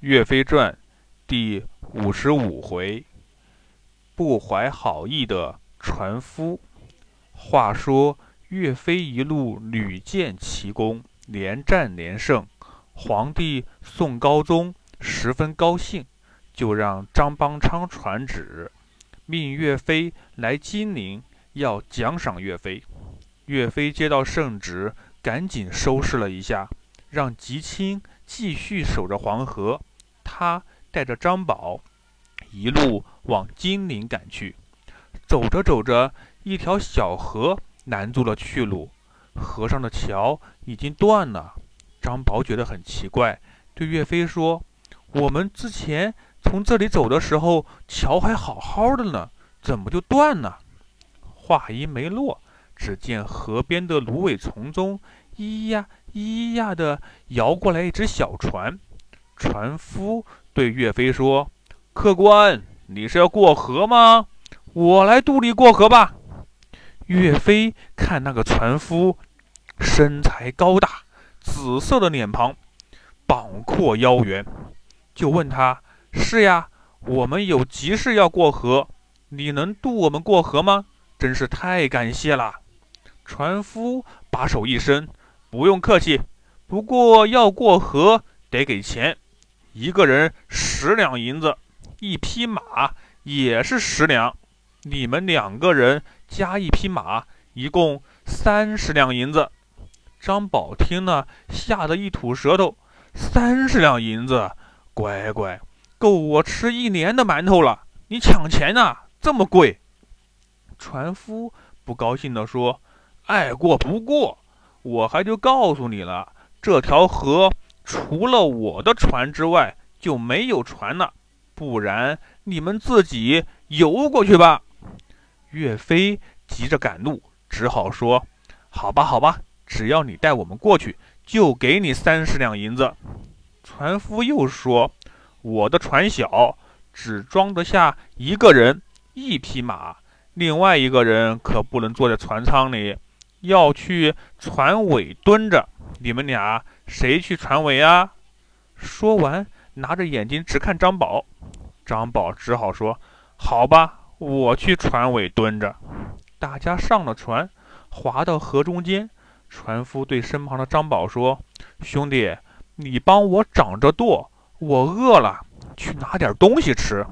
岳飞传》第五十五回：不怀好意的船夫。话说岳飞一路屡建奇功，连战连胜，皇帝宋高宗十分高兴，就让张邦昌传旨，命岳飞来金陵，要奖赏岳飞。岳飞接到圣旨，赶紧收拾了一下，让吉青。继续守着黄河，他带着张宝一路往金陵赶去。走着走着，一条小河拦住了去路，河上的桥已经断了。张宝觉得很奇怪，对岳飞说：“我们之前从这里走的时候，桥还好好的呢，怎么就断了？”话音没落，只见河边的芦苇丛中，咿呀。咿呀的摇过来一只小船，船夫对岳飞说：“客官，你是要过河吗？我来渡你过河吧。”岳飞看那个船夫，身材高大，紫色的脸庞，膀阔腰圆，就问他：“是呀，我们有急事要过河，你能渡我们过河吗？真是太感谢了。”船夫把手一伸。不用客气，不过要过河得给钱，一个人十两银子，一匹马也是十两，你们两个人加一匹马，一共三十两银子。张宝听了，吓得一吐舌头：“三十两银子，乖乖，够我吃一年的馒头了。你抢钱呢？这么贵？”船夫不高兴地说：“爱过不过。”我还就告诉你了，这条河除了我的船之外就没有船了，不然你们自己游过去吧。岳飞急着赶路，只好说：“好吧，好吧，只要你带我们过去，就给你三十两银子。”船夫又说：“我的船小，只装得下一个人，一匹马，另外一个人可不能坐在船舱里。”要去船尾蹲着，你们俩谁去船尾啊？说完，拿着眼睛直看张宝。张宝只好说：“好吧，我去船尾蹲着。”大家上了船，划到河中间。船夫对身旁的张宝说：“兄弟，你帮我掌着舵，我饿了，去拿点东西吃。”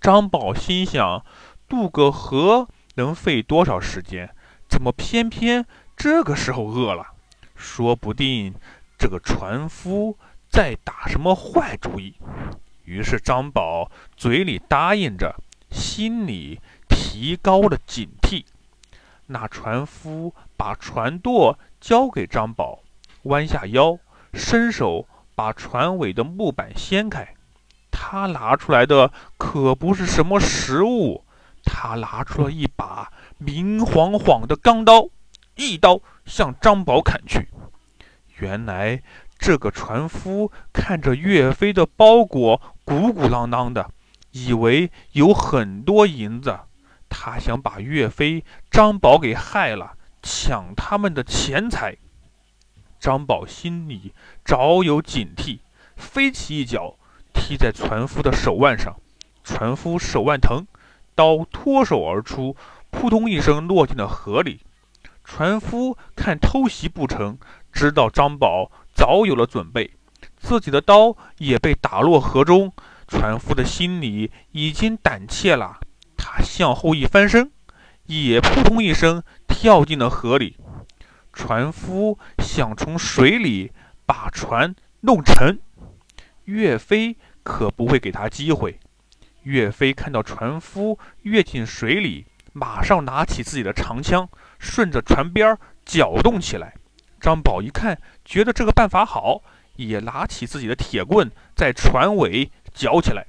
张宝心想：渡个河能费多少时间？怎么偏偏这个时候饿了？说不定这个船夫在打什么坏主意。于是张宝嘴里答应着，心里提高了警惕。那船夫把船舵交给张宝，弯下腰，伸手把船尾的木板掀开。他拿出来的可不是什么食物，他拿出了一把。明晃晃的钢刀，一刀向张宝砍去。原来这个船夫看着岳飞的包裹鼓鼓囊囊的，以为有很多银子，他想把岳飞、张宝给害了，抢他们的钱财。张宝心里早有警惕，飞起一脚踢在船夫的手腕上，船夫手腕疼，刀脱手而出。扑通一声，落进了河里。船夫看偷袭不成，知道张宝早有了准备，自己的刀也被打落河中。船夫的心里已经胆怯了，他向后一翻身，也扑通一声跳进了河里。船夫想从水里把船弄沉，岳飞可不会给他机会。岳飞看到船夫跃进水里。马上拿起自己的长枪，顺着船边搅动起来。张宝一看，觉得这个办法好，也拿起自己的铁棍，在船尾搅起来。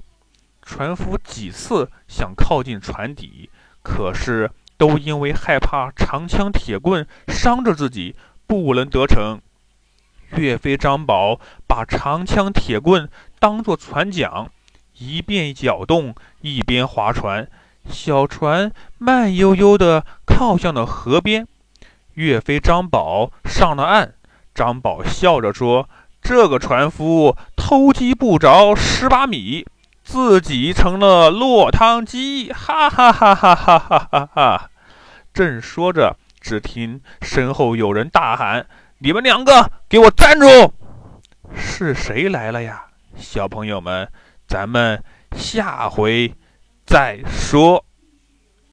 船夫几次想靠近船底，可是都因为害怕长枪铁棍伤着自己，不能得逞。岳飞、张宝把长枪铁棍当作船桨，一边搅动，一边划船。小船慢悠悠地靠向了河边，岳飞、张宝上了岸。张宝笑着说：“这个船夫偷鸡不着蚀把米，自己成了落汤鸡！哈哈哈哈哈哈哈哈！正说着，只听身后有人大喊：“你们两个给我站住！”是谁来了呀？小朋友们，咱们下回再说。